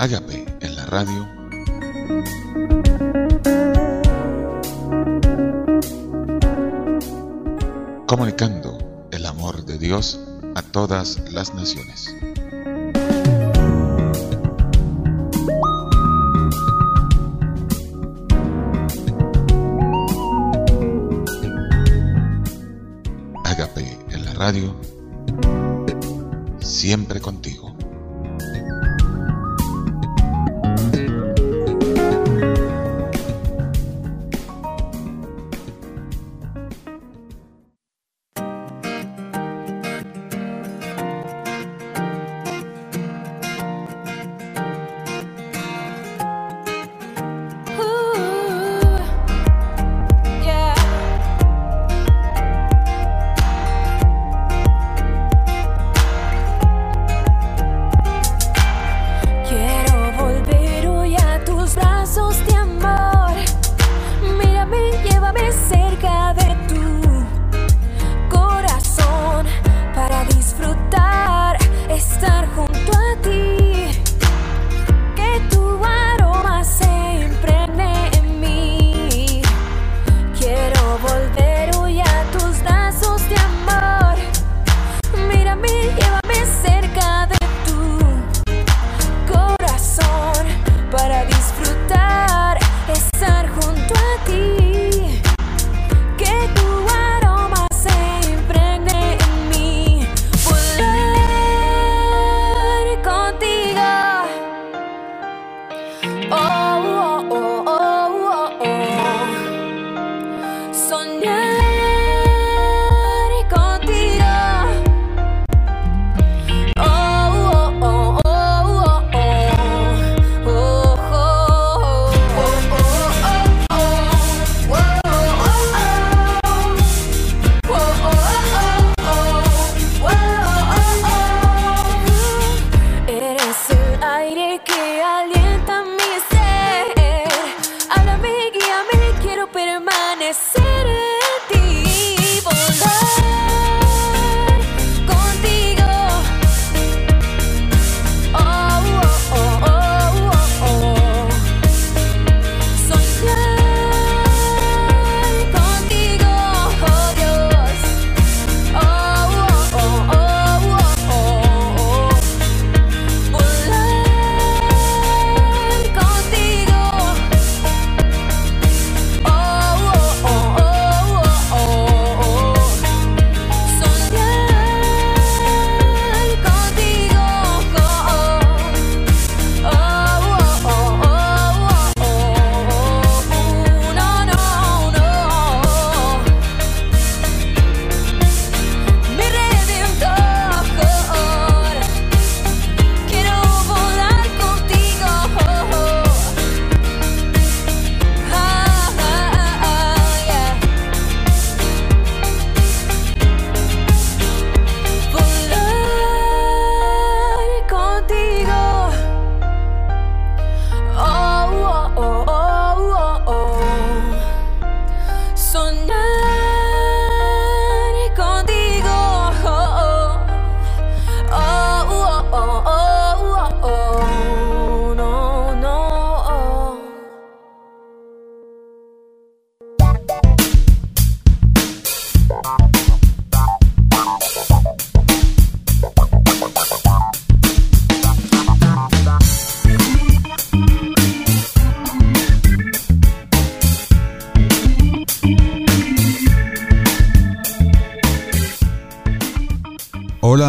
Hágame en la radio. Comunicando el amor de Dios a todas las naciones. Hágame en la radio. Siempre contigo.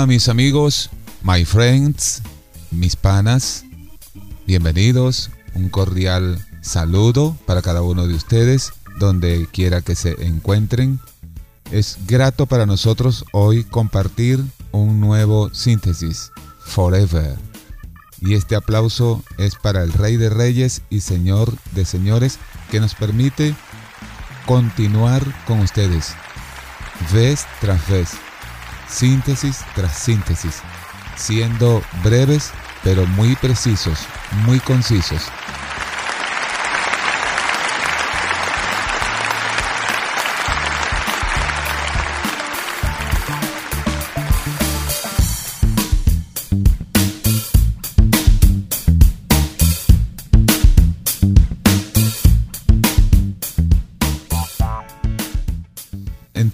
Mis amigos, my friends, mis panas, bienvenidos, un cordial saludo para cada uno de ustedes, donde quiera que se encuentren. Es grato para nosotros hoy compartir un nuevo síntesis, Forever. Y este aplauso es para el Rey de Reyes y Señor de Señores que nos permite continuar con ustedes, vez tras vez síntesis tras síntesis, siendo breves pero muy precisos, muy concisos.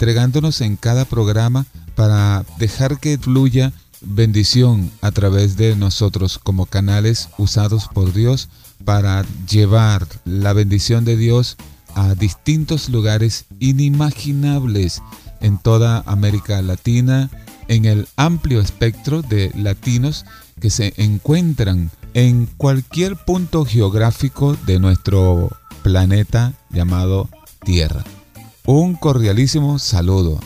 Entregándonos en cada programa para dejar que fluya bendición a través de nosotros como canales usados por Dios para llevar la bendición de Dios a distintos lugares inimaginables en toda América Latina, en el amplio espectro de latinos que se encuentran en cualquier punto geográfico de nuestro planeta llamado Tierra. Un cordialísimo saludo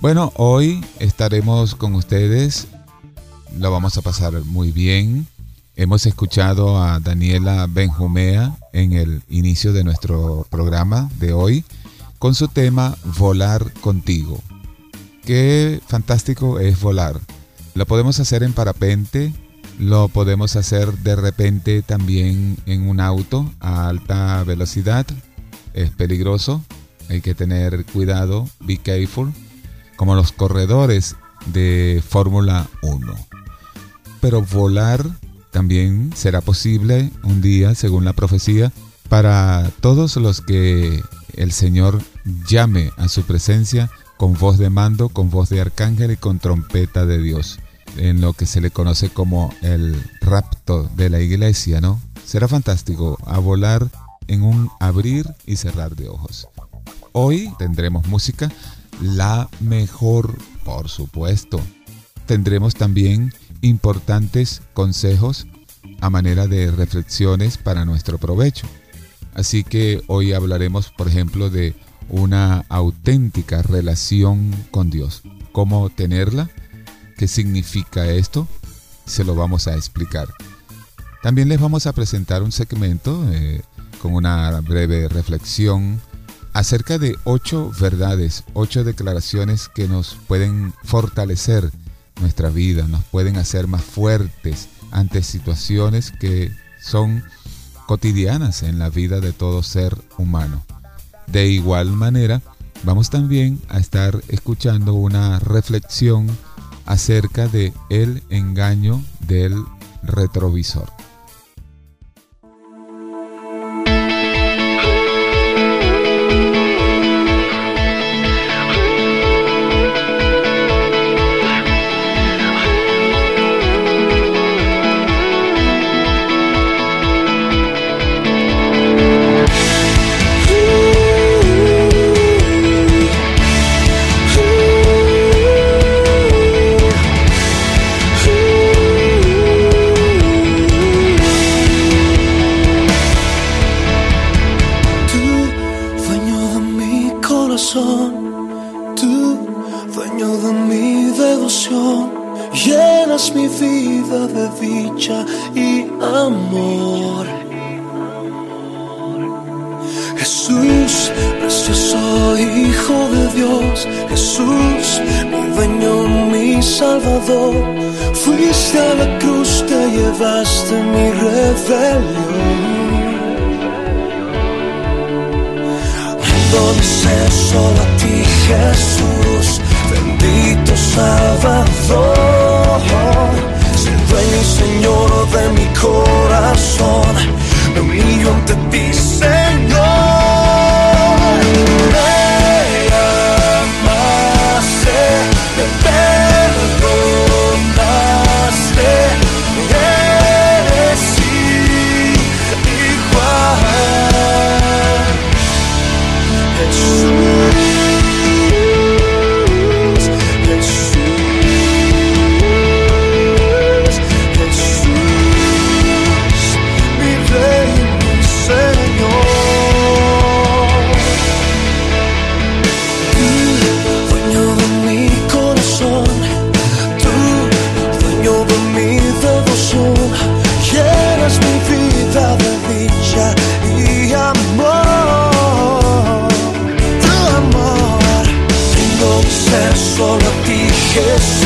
Bueno, hoy estaremos con ustedes, lo vamos a pasar muy bien. Hemos escuchado a Daniela Benjumea en el inicio de nuestro programa de hoy con su tema Volar contigo. Qué fantástico es volar. Lo podemos hacer en parapente, lo podemos hacer de repente también en un auto a alta velocidad. Es peligroso, hay que tener cuidado, be careful como los corredores de Fórmula 1. Pero volar también será posible un día, según la profecía, para todos los que el Señor llame a su presencia con voz de mando, con voz de arcángel y con trompeta de Dios, en lo que se le conoce como el rapto de la iglesia, ¿no? Será fantástico a volar en un abrir y cerrar de ojos. Hoy tendremos música la mejor, por supuesto. Tendremos también importantes consejos a manera de reflexiones para nuestro provecho. Así que hoy hablaremos, por ejemplo, de una auténtica relación con Dios. ¿Cómo tenerla? ¿Qué significa esto? Se lo vamos a explicar. También les vamos a presentar un segmento eh, con una breve reflexión acerca de ocho verdades, ocho declaraciones que nos pueden fortalecer nuestra vida, nos pueden hacer más fuertes ante situaciones que son cotidianas en la vida de todo ser humano. De igual manera, vamos también a estar escuchando una reflexión acerca de el engaño del retrovisor. value kiss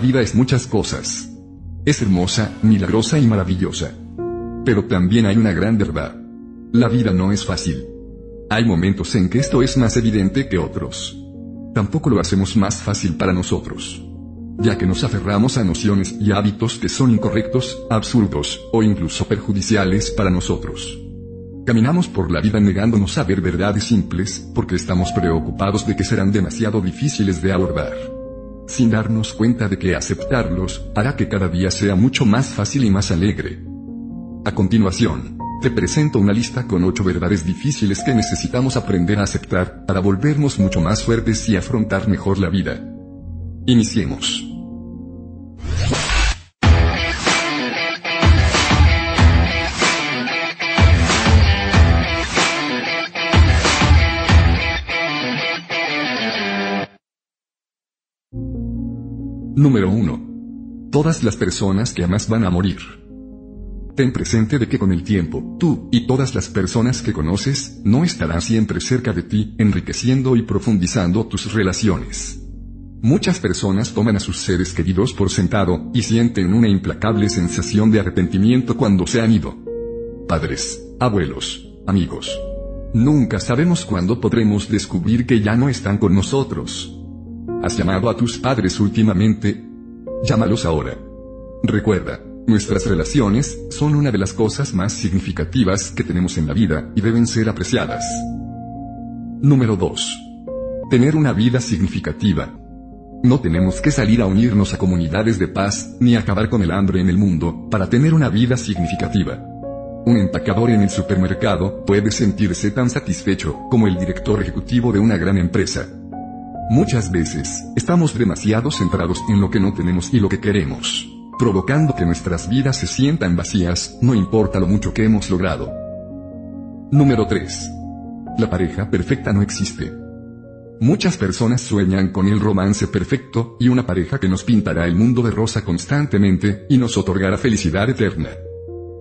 vida es muchas cosas. Es hermosa, milagrosa y maravillosa. Pero también hay una gran verdad. La vida no es fácil. Hay momentos en que esto es más evidente que otros. Tampoco lo hacemos más fácil para nosotros. Ya que nos aferramos a nociones y hábitos que son incorrectos, absurdos, o incluso perjudiciales para nosotros. Caminamos por la vida negándonos a ver verdades simples, porque estamos preocupados de que serán demasiado difíciles de abordar sin darnos cuenta de que aceptarlos hará que cada día sea mucho más fácil y más alegre. A continuación, te presento una lista con ocho verdades difíciles que necesitamos aprender a aceptar para volvernos mucho más fuertes y afrontar mejor la vida. Iniciemos. Número 1. Todas las personas que amas van a morir. Ten presente de que con el tiempo, tú, y todas las personas que conoces, no estarán siempre cerca de ti, enriqueciendo y profundizando tus relaciones. Muchas personas toman a sus seres queridos por sentado, y sienten una implacable sensación de arrepentimiento cuando se han ido. Padres, abuelos, amigos. Nunca sabemos cuándo podremos descubrir que ya no están con nosotros. ¿Has llamado a tus padres últimamente? Llámalos ahora. Recuerda, nuestras relaciones son una de las cosas más significativas que tenemos en la vida y deben ser apreciadas. Número 2. Tener una vida significativa. No tenemos que salir a unirnos a comunidades de paz, ni acabar con el hambre en el mundo, para tener una vida significativa. Un empacador en el supermercado puede sentirse tan satisfecho como el director ejecutivo de una gran empresa. Muchas veces, estamos demasiado centrados en lo que no tenemos y lo que queremos, provocando que nuestras vidas se sientan vacías, no importa lo mucho que hemos logrado. Número 3. La pareja perfecta no existe. Muchas personas sueñan con el romance perfecto y una pareja que nos pintará el mundo de rosa constantemente y nos otorgará felicidad eterna.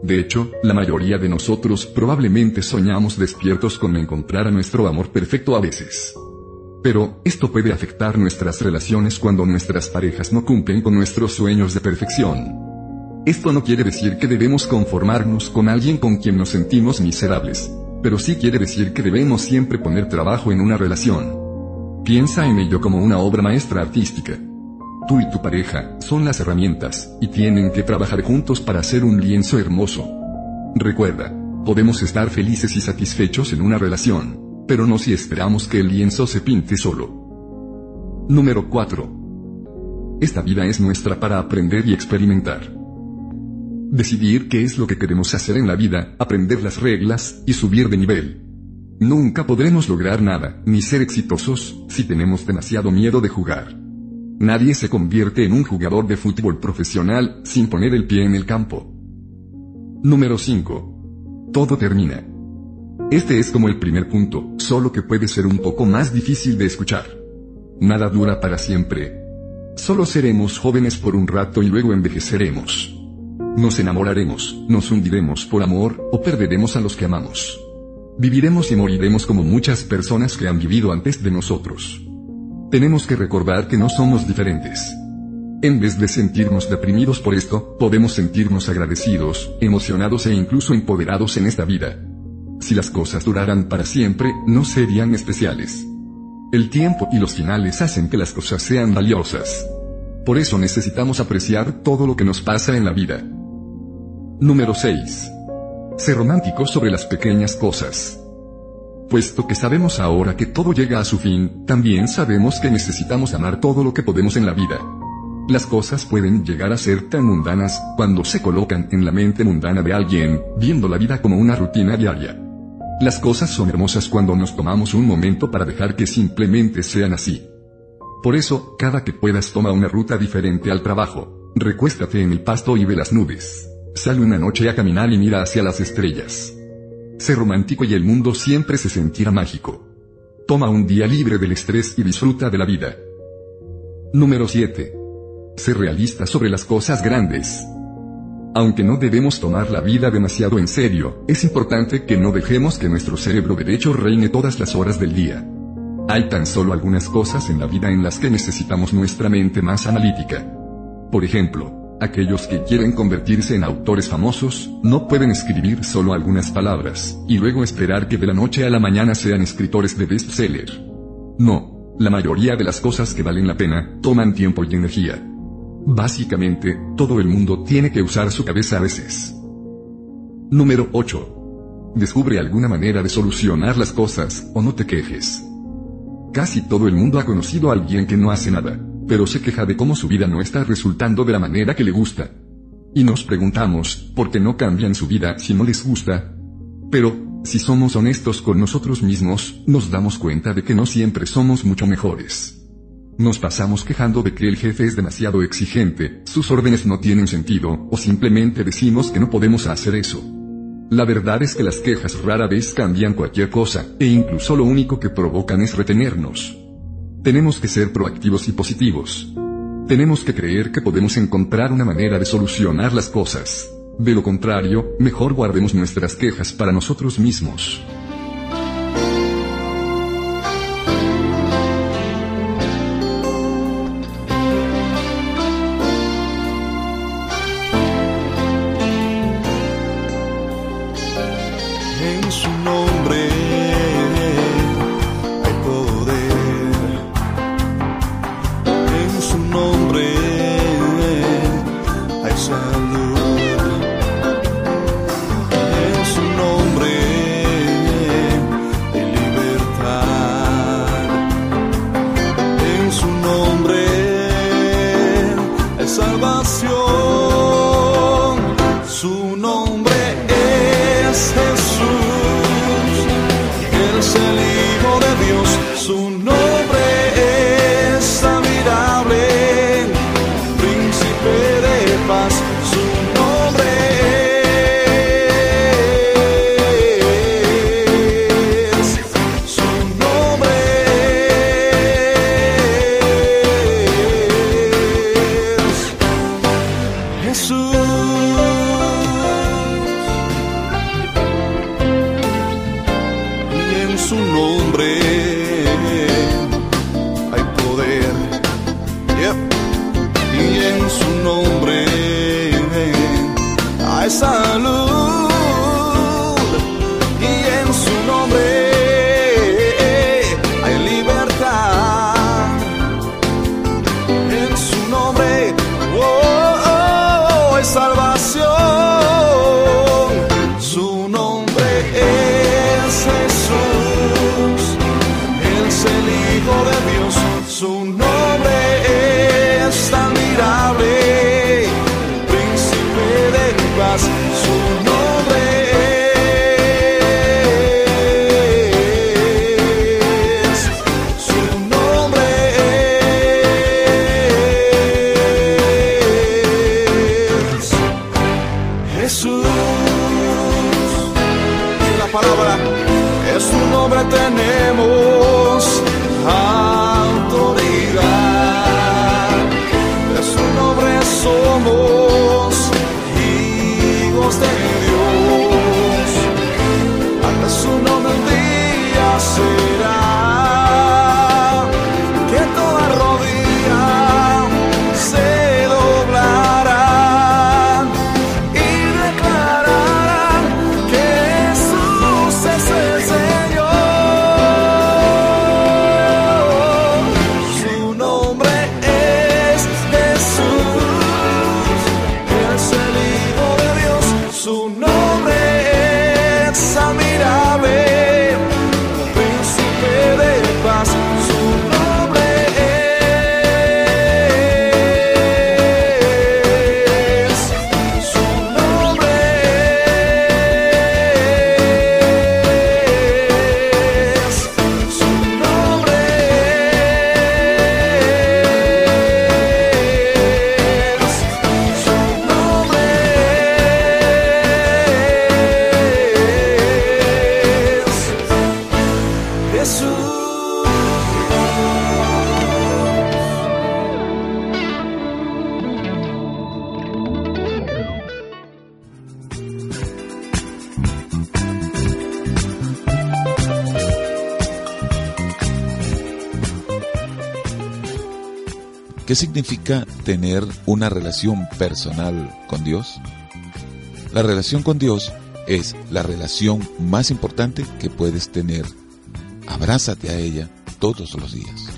De hecho, la mayoría de nosotros probablemente soñamos despiertos con encontrar a nuestro amor perfecto a veces. Pero, esto puede afectar nuestras relaciones cuando nuestras parejas no cumplen con nuestros sueños de perfección. Esto no quiere decir que debemos conformarnos con alguien con quien nos sentimos miserables, pero sí quiere decir que debemos siempre poner trabajo en una relación. Piensa en ello como una obra maestra artística. Tú y tu pareja son las herramientas, y tienen que trabajar juntos para hacer un lienzo hermoso. Recuerda, podemos estar felices y satisfechos en una relación, pero no si esperamos que el lienzo se pinte solo. Número 4. Esta vida es nuestra para aprender y experimentar. Decidir qué es lo que queremos hacer en la vida, aprender las reglas, y subir de nivel. Nunca podremos lograr nada, ni ser exitosos, si tenemos demasiado miedo de jugar. Nadie se convierte en un jugador de fútbol profesional, sin poner el pie en el campo. Número 5. Todo termina. Este es como el primer punto, solo que puede ser un poco más difícil de escuchar. Nada dura para siempre. Solo seremos jóvenes por un rato y luego envejeceremos. Nos enamoraremos, nos hundiremos por amor, o perderemos a los que amamos. Viviremos y moriremos como muchas personas que han vivido antes de nosotros. Tenemos que recordar que no somos diferentes. En vez de sentirnos deprimidos por esto, podemos sentirnos agradecidos, emocionados e incluso empoderados en esta vida. Si las cosas duraran para siempre, no serían especiales. El tiempo y los finales hacen que las cosas sean valiosas. Por eso necesitamos apreciar todo lo que nos pasa en la vida. Número 6. Ser romántico sobre las pequeñas cosas. Puesto que sabemos ahora que todo llega a su fin, también sabemos que necesitamos amar todo lo que podemos en la vida. Las cosas pueden llegar a ser tan mundanas cuando se colocan en la mente mundana de alguien, viendo la vida como una rutina diaria. Las cosas son hermosas cuando nos tomamos un momento para dejar que simplemente sean así. Por eso, cada que puedas toma una ruta diferente al trabajo. Recuéstate en el pasto y ve las nubes. Sale una noche a caminar y mira hacia las estrellas. Sé romántico y el mundo siempre se sentirá mágico. Toma un día libre del estrés y disfruta de la vida. Número 7. Sé realista sobre las cosas grandes. Aunque no debemos tomar la vida demasiado en serio, es importante que no dejemos que nuestro cerebro derecho reine todas las horas del día. Hay tan solo algunas cosas en la vida en las que necesitamos nuestra mente más analítica. Por ejemplo, aquellos que quieren convertirse en autores famosos, no pueden escribir solo algunas palabras, y luego esperar que de la noche a la mañana sean escritores de bestseller. No, la mayoría de las cosas que valen la pena, toman tiempo y energía. Básicamente, todo el mundo tiene que usar su cabeza a veces. Número 8. Descubre alguna manera de solucionar las cosas, o no te quejes. Casi todo el mundo ha conocido a alguien que no hace nada, pero se queja de cómo su vida no está resultando de la manera que le gusta. Y nos preguntamos, ¿por qué no cambian su vida si no les gusta? Pero, si somos honestos con nosotros mismos, nos damos cuenta de que no siempre somos mucho mejores. Nos pasamos quejando de que el jefe es demasiado exigente, sus órdenes no tienen sentido, o simplemente decimos que no podemos hacer eso. La verdad es que las quejas rara vez cambian cualquier cosa, e incluso lo único que provocan es retenernos. Tenemos que ser proactivos y positivos. Tenemos que creer que podemos encontrar una manera de solucionar las cosas. De lo contrario, mejor guardemos nuestras quejas para nosotros mismos. Su ¿Qué significa tener una relación personal con Dios? La relación con Dios es la relación más importante que puedes tener. Abrázate a ella todos los días.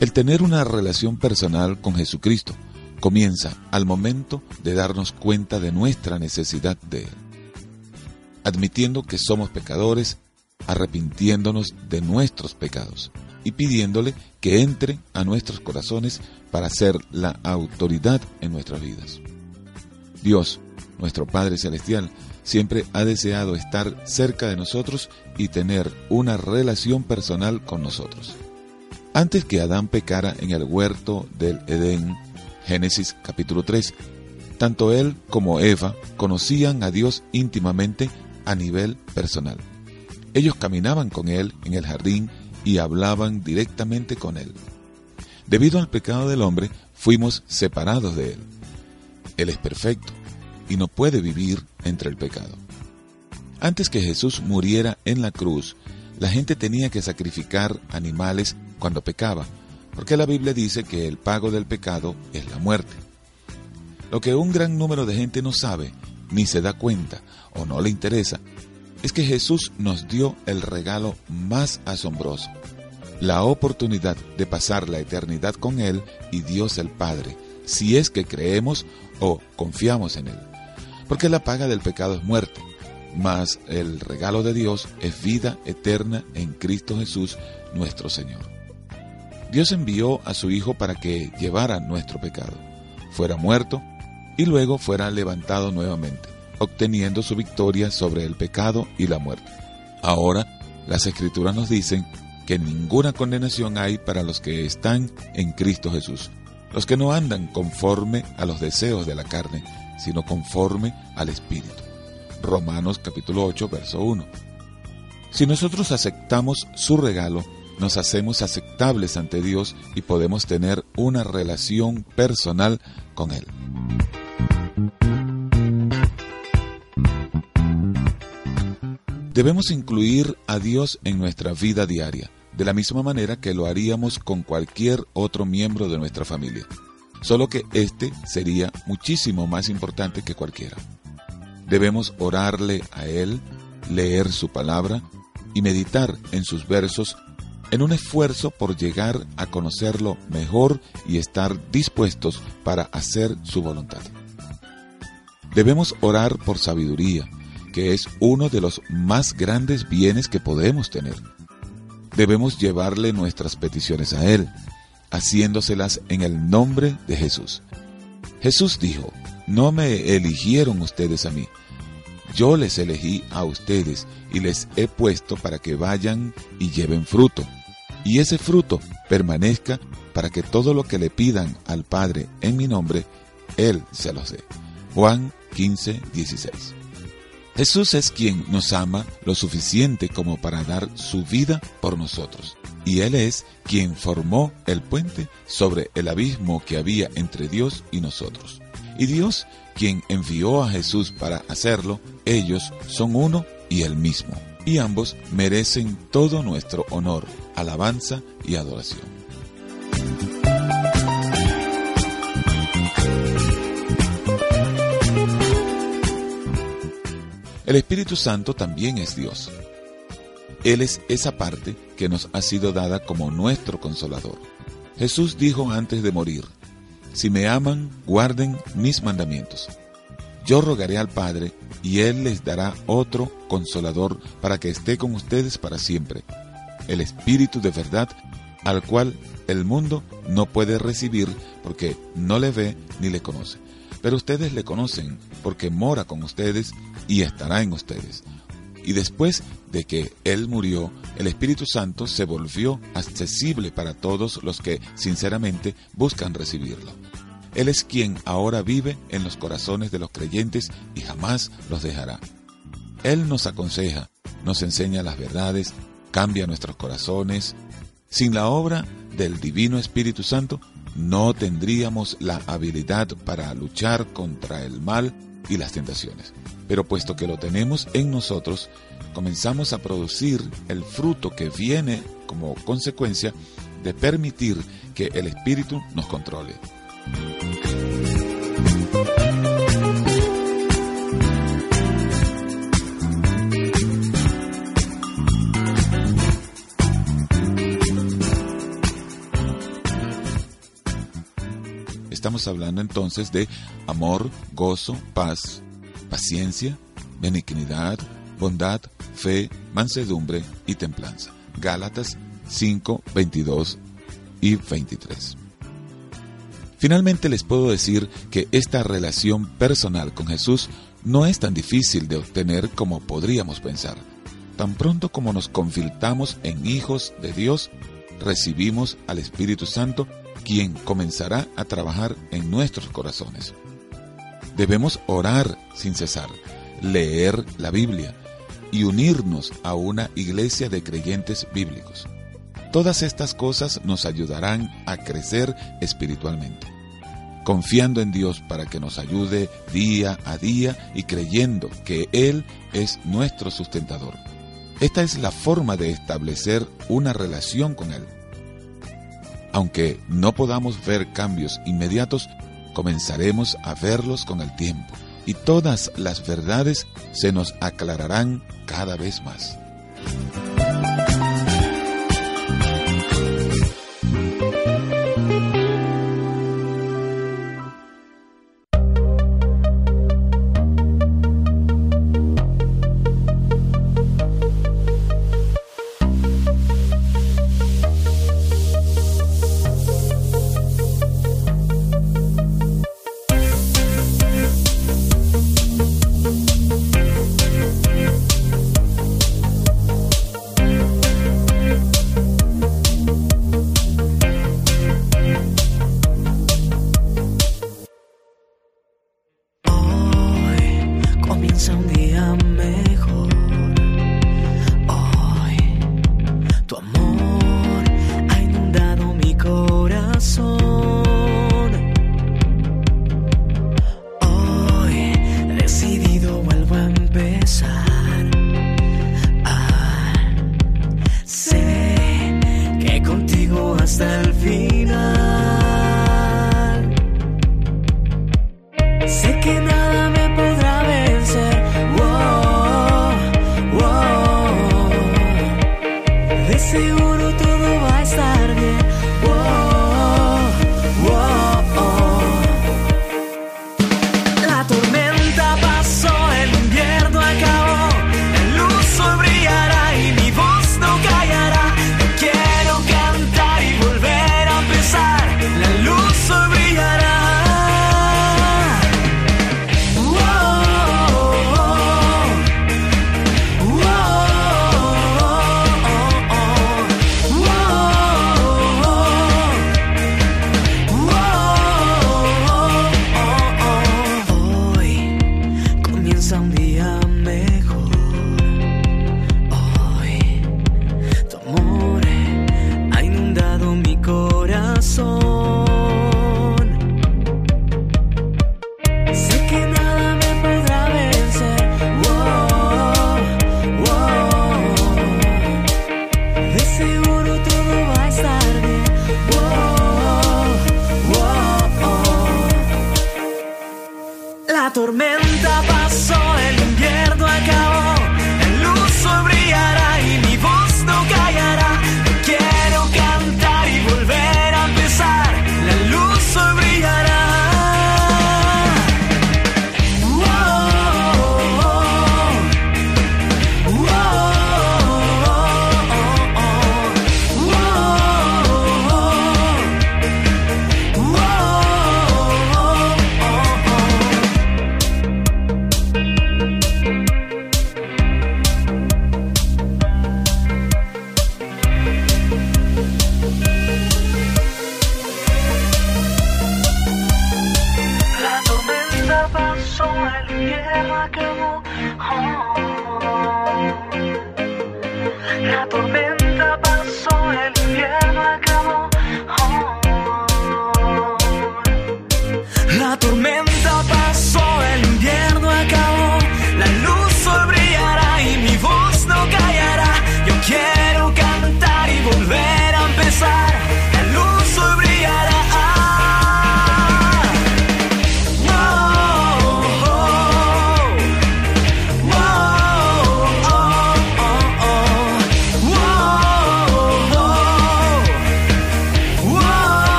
El tener una relación personal con Jesucristo comienza al momento de darnos cuenta de nuestra necesidad de Él, admitiendo que somos pecadores, arrepintiéndonos de nuestros pecados y pidiéndole que entre a nuestros corazones para ser la autoridad en nuestras vidas. Dios, nuestro Padre Celestial, siempre ha deseado estar cerca de nosotros y tener una relación personal con nosotros. Antes que Adán pecara en el huerto del Edén, Génesis capítulo 3, tanto él como Eva conocían a Dios íntimamente a nivel personal. Ellos caminaban con él en el jardín y hablaban directamente con él. Debido al pecado del hombre, fuimos separados de él. Él es perfecto y no puede vivir entre el pecado. Antes que Jesús muriera en la cruz, la gente tenía que sacrificar animales cuando pecaba, porque la Biblia dice que el pago del pecado es la muerte. Lo que un gran número de gente no sabe, ni se da cuenta o no le interesa, es que Jesús nos dio el regalo más asombroso, la oportunidad de pasar la eternidad con Él y Dios el Padre, si es que creemos o confiamos en Él. Porque la paga del pecado es muerte, mas el regalo de Dios es vida eterna en Cristo Jesús nuestro Señor. Dios envió a su Hijo para que llevara nuestro pecado, fuera muerto y luego fuera levantado nuevamente, obteniendo su victoria sobre el pecado y la muerte. Ahora, las escrituras nos dicen que ninguna condenación hay para los que están en Cristo Jesús, los que no andan conforme a los deseos de la carne, sino conforme al Espíritu. Romanos capítulo 8, verso 1. Si nosotros aceptamos su regalo, nos hacemos aceptables ante Dios y podemos tener una relación personal con Él. Debemos incluir a Dios en nuestra vida diaria, de la misma manera que lo haríamos con cualquier otro miembro de nuestra familia, solo que este sería muchísimo más importante que cualquiera. Debemos orarle a Él, leer su palabra y meditar en sus versos en un esfuerzo por llegar a conocerlo mejor y estar dispuestos para hacer su voluntad. Debemos orar por sabiduría, que es uno de los más grandes bienes que podemos tener. Debemos llevarle nuestras peticiones a Él, haciéndoselas en el nombre de Jesús. Jesús dijo, no me eligieron ustedes a mí, yo les elegí a ustedes y les he puesto para que vayan y lleven fruto y ese fruto permanezca para que todo lo que le pidan al Padre en mi nombre, Él se lo dé. Juan 15, 16. Jesús es quien nos ama lo suficiente como para dar su vida por nosotros. Y Él es quien formó el puente sobre el abismo que había entre Dios y nosotros. Y Dios, quien envió a Jesús para hacerlo, ellos son uno y el mismo y ambos merecen todo nuestro honor, alabanza y adoración. El Espíritu Santo también es Dios. Él es esa parte que nos ha sido dada como nuestro consolador. Jesús dijo antes de morir, si me aman, guarden mis mandamientos. Yo rogaré al Padre y Él les dará otro consolador para que esté con ustedes para siempre, el Espíritu de verdad al cual el mundo no puede recibir porque no le ve ni le conoce. Pero ustedes le conocen porque mora con ustedes y estará en ustedes. Y después de que Él murió, el Espíritu Santo se volvió accesible para todos los que sinceramente buscan recibirlo. Él es quien ahora vive en los corazones de los creyentes y jamás los dejará. Él nos aconseja, nos enseña las verdades, cambia nuestros corazones. Sin la obra del Divino Espíritu Santo, no tendríamos la habilidad para luchar contra el mal y las tentaciones. Pero puesto que lo tenemos en nosotros, comenzamos a producir el fruto que viene como consecuencia de permitir que el Espíritu nos controle. Estamos hablando entonces de amor, gozo, paz, paciencia, benignidad, bondad, fe, mansedumbre y templanza. Gálatas 5, 22 y 23. Finalmente les puedo decir que esta relación personal con Jesús no es tan difícil de obtener como podríamos pensar. Tan pronto como nos confiltamos en hijos de Dios, recibimos al Espíritu Santo, quien comenzará a trabajar en nuestros corazones. Debemos orar sin cesar, leer la Biblia y unirnos a una iglesia de creyentes bíblicos. Todas estas cosas nos ayudarán a crecer espiritualmente, confiando en Dios para que nos ayude día a día y creyendo que Él es nuestro sustentador. Esta es la forma de establecer una relación con Él. Aunque no podamos ver cambios inmediatos, comenzaremos a verlos con el tiempo y todas las verdades se nos aclararán cada vez más.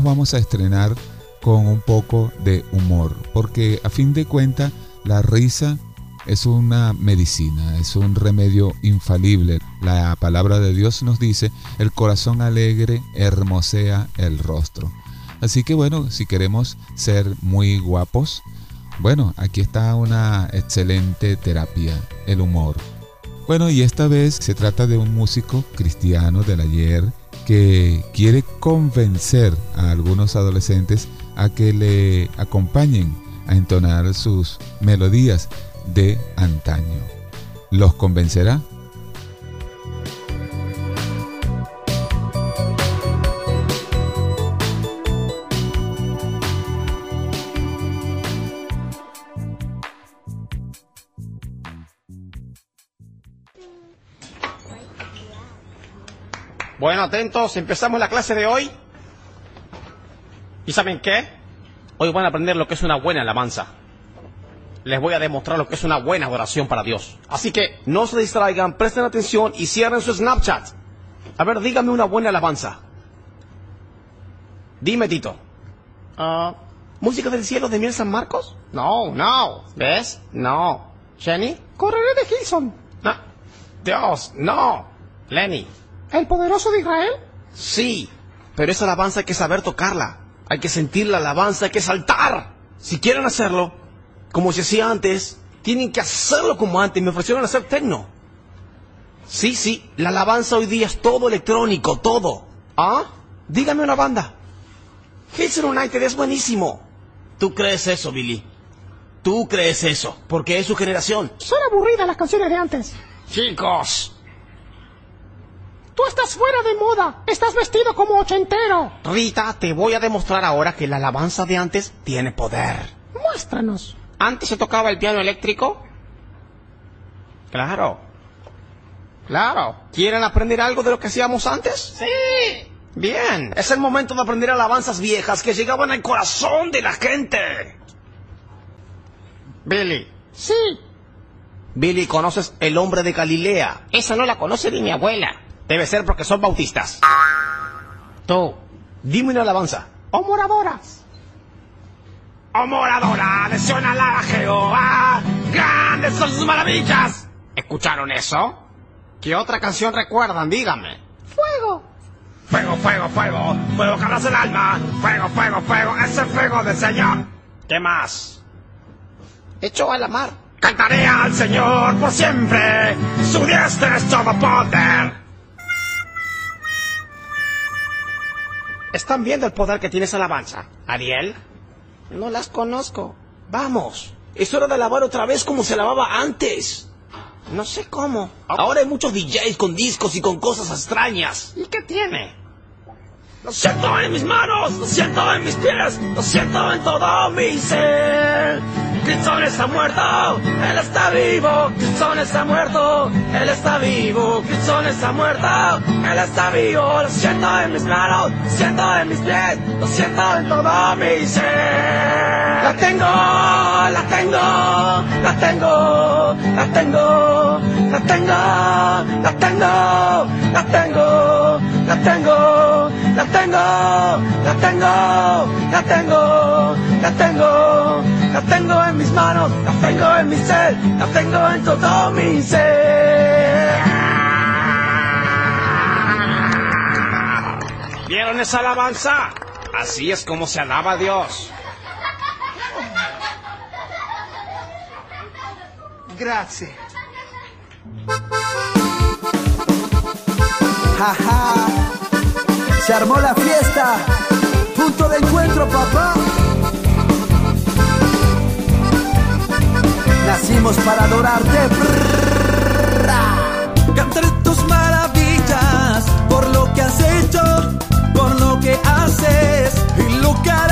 Nos vamos a estrenar con un poco de humor, porque a fin de cuentas la risa es una medicina, es un remedio infalible. La palabra de Dios nos dice, el corazón alegre hermosea el rostro. Así que bueno, si queremos ser muy guapos, bueno, aquí está una excelente terapia, el humor. Bueno, y esta vez se trata de un músico cristiano del ayer que quiere convencer a algunos adolescentes a que le acompañen a entonar sus melodías de antaño. ¿Los convencerá? Bueno, atentos, empezamos la clase de hoy. ¿Y saben qué? Hoy van a aprender lo que es una buena alabanza. Les voy a demostrar lo que es una buena adoración para Dios. Así que no se distraigan, presten atención y cierren su Snapchat. A ver, dígame una buena alabanza. Dime, Tito. Ah, ¿Música del cielo de Miel San Marcos? No, no. ¿Ves? No. ¿Jenny? Correré de Gilson. No. Dios, no. Lenny. ¿El poderoso de Israel? Sí, pero esa alabanza hay que saber tocarla. Hay que sentir la alabanza, hay que saltar. Si quieren hacerlo, como se hacía antes, tienen que hacerlo como antes. Me ofrecieron hacer tecno. Sí, sí, la alabanza hoy día es todo electrónico, todo. ¿Ah? Dígame una banda. Hits United es buenísimo. ¿Tú crees eso, Billy? ¿Tú crees eso? Porque es su generación. Son aburridas las canciones de antes. Chicos, Tú estás fuera de moda. Estás vestido como ochentero. Rita, te voy a demostrar ahora que la alabanza de antes tiene poder. Muéstranos. ¿Antes se tocaba el piano eléctrico? Claro. Claro. ¿Quieren aprender algo de lo que hacíamos antes? Sí. Bien. Es el momento de aprender alabanzas viejas que llegaban al corazón de la gente. Billy. Sí. Billy, ¿conoces el hombre de Galilea? Esa no la conoce ni mi abuela. Debe ser porque son bautistas. Tú, dime una alabanza. O moradoras. ¡Oh moradora, lesiona a Jehová! ¡Grandes son sus maravillas! ¿Escucharon eso? ¿Qué otra canción recuerdan? Díganme. Fuego. Fuego, fuego, fuego, fuego que el alma. Fuego, fuego, fuego, es el fuego del Señor. ¿Qué más? Hecho a la mar. Cantaré al Señor por siempre. Su diestra es todo poder. ¿Están viendo el poder que tiene esa alabanza? ¿Ariel? No las conozco. Vamos. Es hora de alabar otra vez como se lavaba antes. No sé cómo. Ahora hay muchos DJs con discos y con cosas extrañas. ¿Y qué tiene? Lo siento en mis manos, lo siento en mis pies, lo siento en todo mi ser. Kitson está muerto, él está vivo. Kitson está muerto, él está vivo. Kitson está muerto, él está vivo. Lo siento en mis manos, lo siento en mis pies, lo siento en todo mi ser. La tengo, la tengo, la tengo, la tengo, la tengo, la tengo, la tengo. La tengo la tengo, la tengo, la tengo, la tengo en mis manos, la tengo en mi ser, la tengo en todo mi ser. ¿Vieron esa alabanza? Así es como se alaba a Dios. Grazie. Jaja. Se armó la fiesta. Punto de encuentro, papá. Nacimos para adorarte. Cantaré tus maravillas por lo que has hecho, por lo que haces y lo que harás.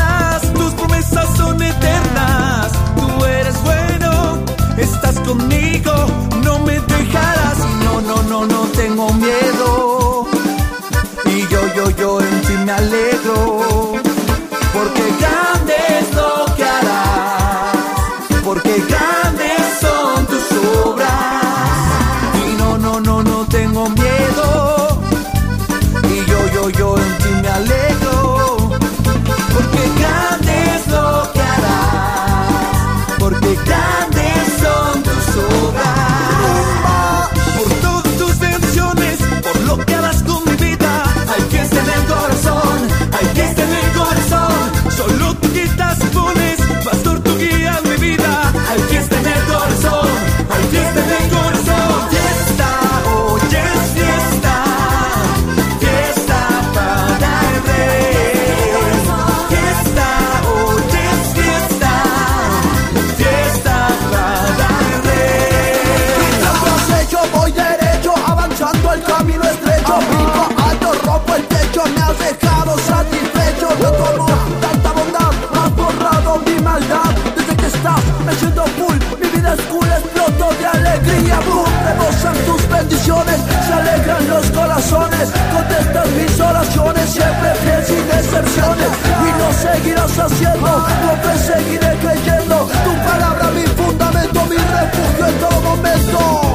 Seguirás haciendo, no te seguiré creyendo. Tu palabra, mi fundamento, mi refugio en todo momento.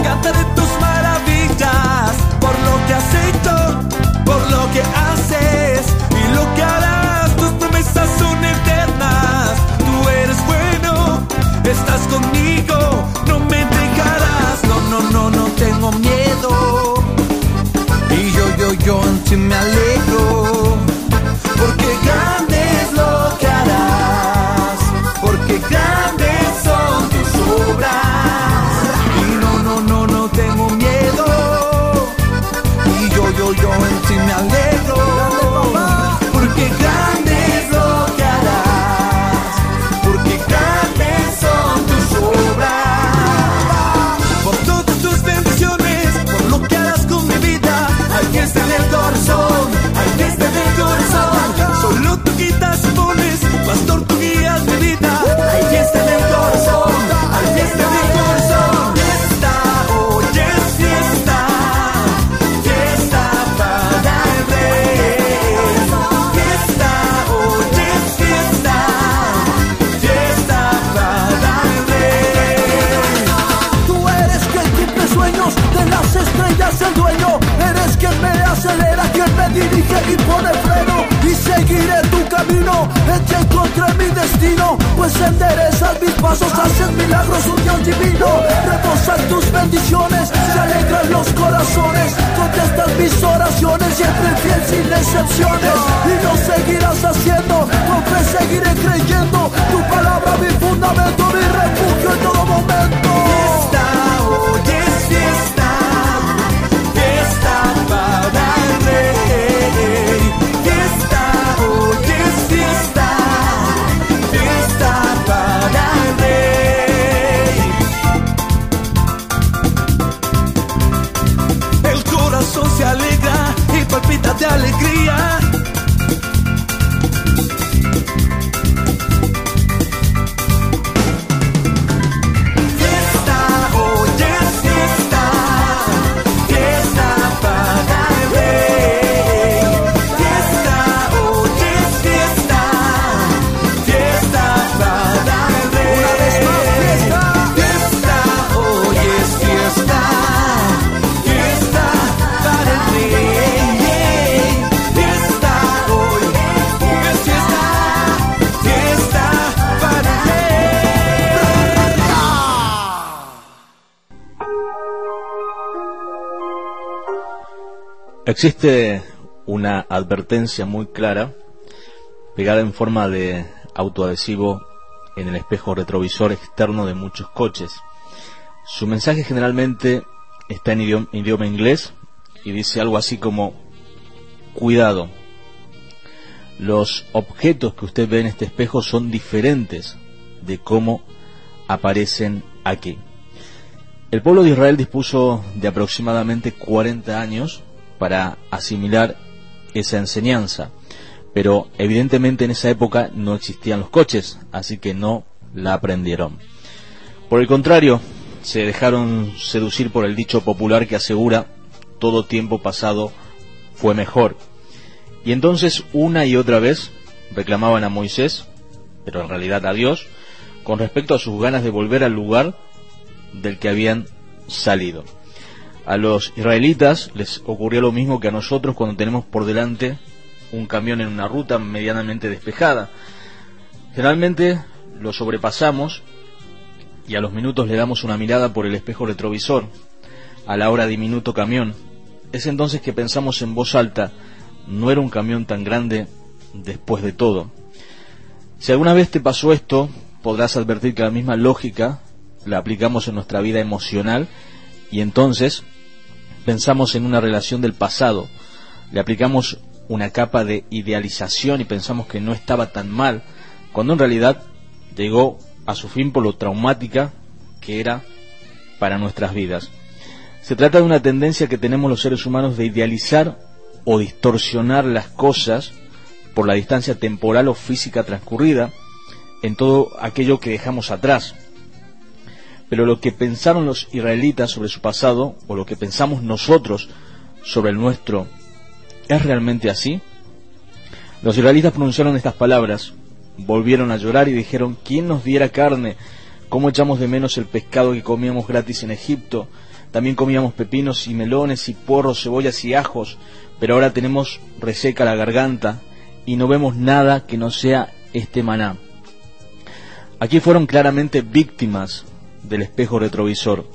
Dirige y pone freno. Y seguiré tu camino, en encontré mi destino. Pues enderezas mis pasos, haces milagros, un Dios divino. Rebosan tus bendiciones, se alegran los corazones. Contestas mis oraciones, siempre fiel sin excepciones. Y lo seguirás haciendo, con fe seguiré creyendo. Tu palabra, mi fundamento, mi refugio en todo momento. Fiesta, hoy es y palpita de alegría. Existe una advertencia muy clara, pegada en forma de autoadhesivo en el espejo retrovisor externo de muchos coches. Su mensaje generalmente está en idioma, idioma inglés y dice algo así como, cuidado, los objetos que usted ve en este espejo son diferentes de cómo aparecen aquí. El pueblo de Israel dispuso de aproximadamente 40 años para asimilar esa enseñanza, pero evidentemente en esa época no existían los coches, así que no la aprendieron. Por el contrario, se dejaron seducir por el dicho popular que asegura todo tiempo pasado fue mejor. Y entonces una y otra vez reclamaban a Moisés, pero en realidad a Dios, con respecto a sus ganas de volver al lugar del que habían salido. A los israelitas les ocurrió lo mismo que a nosotros cuando tenemos por delante un camión en una ruta medianamente despejada. Generalmente lo sobrepasamos y a los minutos le damos una mirada por el espejo retrovisor a la hora diminuto camión. Es entonces que pensamos en voz alta, no era un camión tan grande después de todo. Si alguna vez te pasó esto, podrás advertir que la misma lógica la aplicamos en nuestra vida emocional y entonces pensamos en una relación del pasado, le aplicamos una capa de idealización y pensamos que no estaba tan mal, cuando en realidad llegó a su fin por lo traumática que era para nuestras vidas. Se trata de una tendencia que tenemos los seres humanos de idealizar o distorsionar las cosas por la distancia temporal o física transcurrida en todo aquello que dejamos atrás. Pero lo que pensaron los israelitas sobre su pasado, o lo que pensamos nosotros sobre el nuestro, ¿es realmente así? Los israelitas pronunciaron estas palabras, volvieron a llorar y dijeron, ¿quién nos diera carne? ¿Cómo echamos de menos el pescado que comíamos gratis en Egipto? También comíamos pepinos y melones y porros, cebollas y ajos, pero ahora tenemos reseca la garganta y no vemos nada que no sea este maná. Aquí fueron claramente víctimas del espejo retrovisor.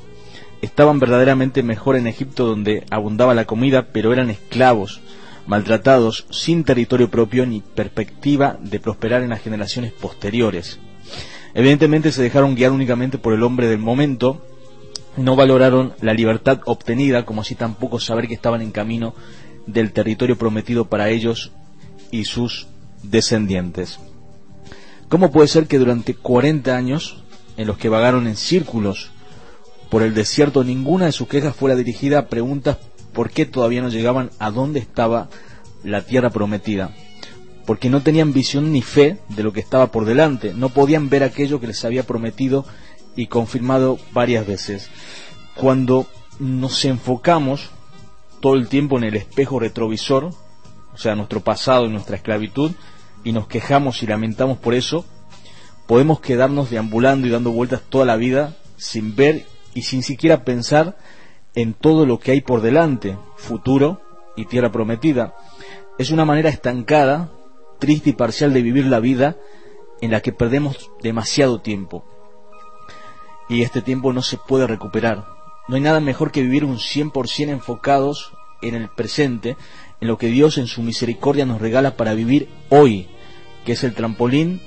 Estaban verdaderamente mejor en Egipto donde abundaba la comida, pero eran esclavos, maltratados, sin territorio propio ni perspectiva de prosperar en las generaciones posteriores. Evidentemente se dejaron guiar únicamente por el hombre del momento, no valoraron la libertad obtenida, como así tampoco saber que estaban en camino del territorio prometido para ellos y sus descendientes. ¿Cómo puede ser que durante 40 años, en los que vagaron en círculos por el desierto, ninguna de sus quejas fuera dirigida a preguntas por qué todavía no llegaban a dónde estaba la tierra prometida? Porque no tenían visión ni fe de lo que estaba por delante, no podían ver aquello que les había prometido y confirmado varias veces. Cuando nos enfocamos todo el tiempo en el espejo retrovisor, o sea, nuestro pasado y nuestra esclavitud, y nos quejamos y lamentamos por eso, podemos quedarnos deambulando y dando vueltas toda la vida sin ver y sin siquiera pensar en todo lo que hay por delante, futuro y tierra prometida. Es una manera estancada, triste y parcial de vivir la vida en la que perdemos demasiado tiempo. Y este tiempo no se puede recuperar. No hay nada mejor que vivir un 100% enfocados en el presente, en lo que Dios en su misericordia nos regala para vivir hoy, que es el trampolín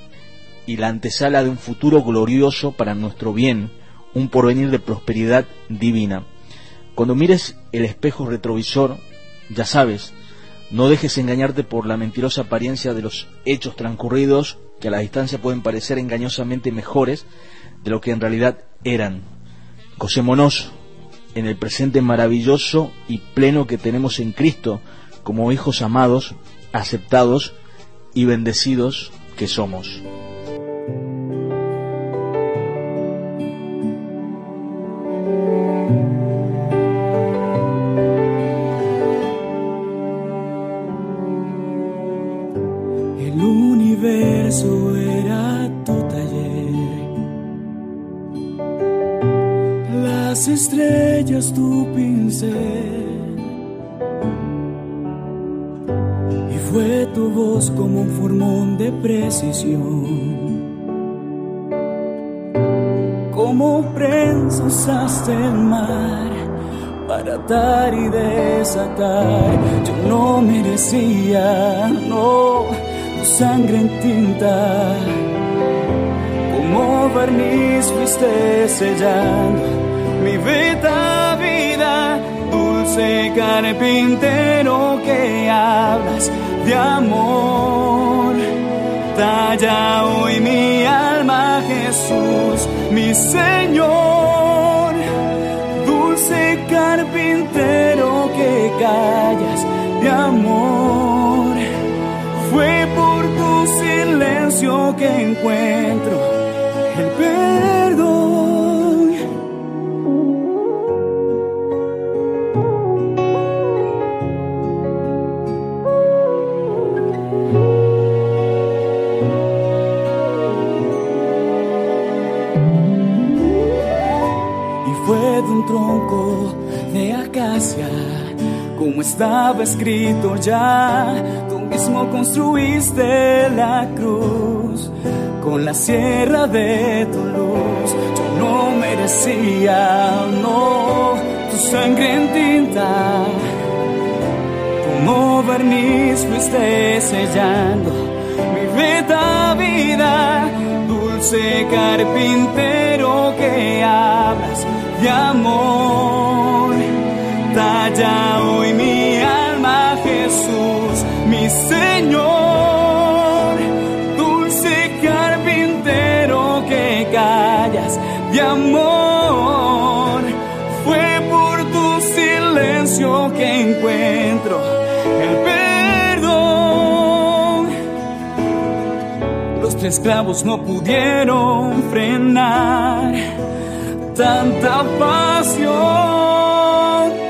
y la antesala de un futuro glorioso para nuestro bien, un porvenir de prosperidad divina. Cuando mires el espejo retrovisor, ya sabes, no dejes engañarte por la mentirosa apariencia de los hechos transcurridos que a la distancia pueden parecer engañosamente mejores de lo que en realidad eran. Gocémonos en el presente maravilloso y pleno que tenemos en Cristo como hijos amados, aceptados y bendecidos que somos. Atar y desatar. Yo no merecía, no, tu sangre en tinta. Como barniz fuiste sellando mi vida, vida, dulce carpintero que hablas de amor. Talla hoy mi alma, Jesús, mi Señor. Carpintero que callas de amor. Fue por tu silencio que encuentro el perdón. De un tronco de acacia, como estaba escrito ya. Tú mismo construiste la cruz con la sierra de tu luz. Yo no merecía, no, tu sangre en tinta. Como barniz fuiste sellando mi vida, vida, dulce carpintero que hablas de amor. Talla hoy mi alma, Jesús, mi Señor. Dulce carpintero que callas de amor. Fue por tu silencio que encuentro el perdón. Los tres clavos no pudieron frenar tanta pasión,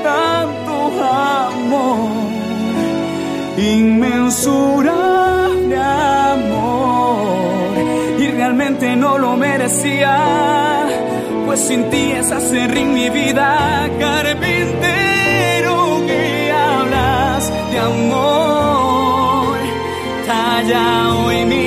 tanto amor, inmensurable amor. merecía, pues sin ti es hacer en mi vida, carpintero que hablas de amor, talla hoy mi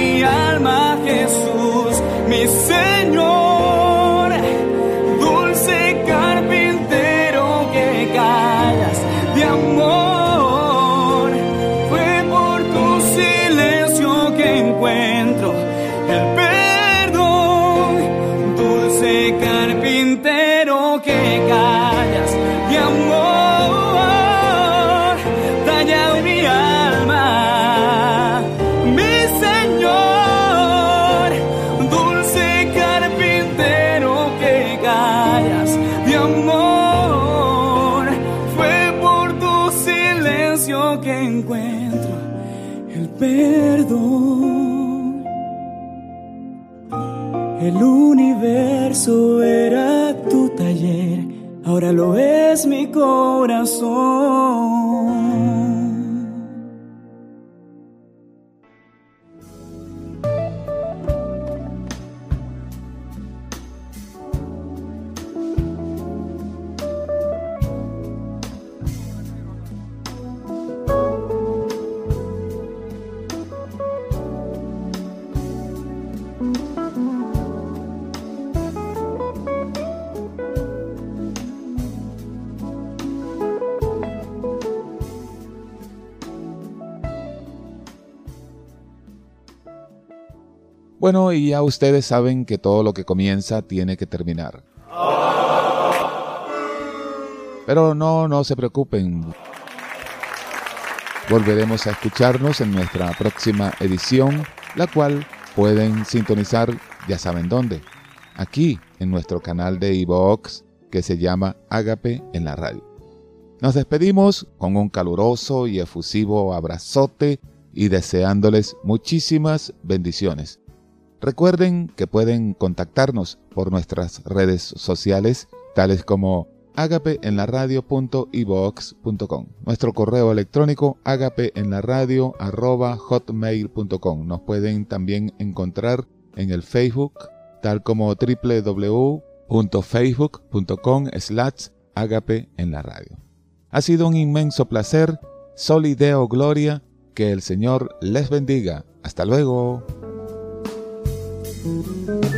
universo era tu taller, ahora lo es mi corazón. Bueno, y ya ustedes saben que todo lo que comienza tiene que terminar. Pero no, no se preocupen. Volveremos a escucharnos en nuestra próxima edición, la cual pueden sintonizar, ya saben dónde, aquí en nuestro canal de iVoox que se llama Ágape en la radio. Nos despedimos con un caluroso y efusivo abrazote y deseándoles muchísimas bendiciones. Recuerden que pueden contactarnos por nuestras redes sociales, tales como agapeenlaradio.ivox.com. Nuestro correo electrónico agapeenlaradio.hotmail.com. Nos pueden también encontrar en el Facebook, tal como www.facebook.com slash agape en la radio. Ha sido un inmenso placer. Solideo Gloria. Que el Señor les bendiga. Hasta luego. Thank you.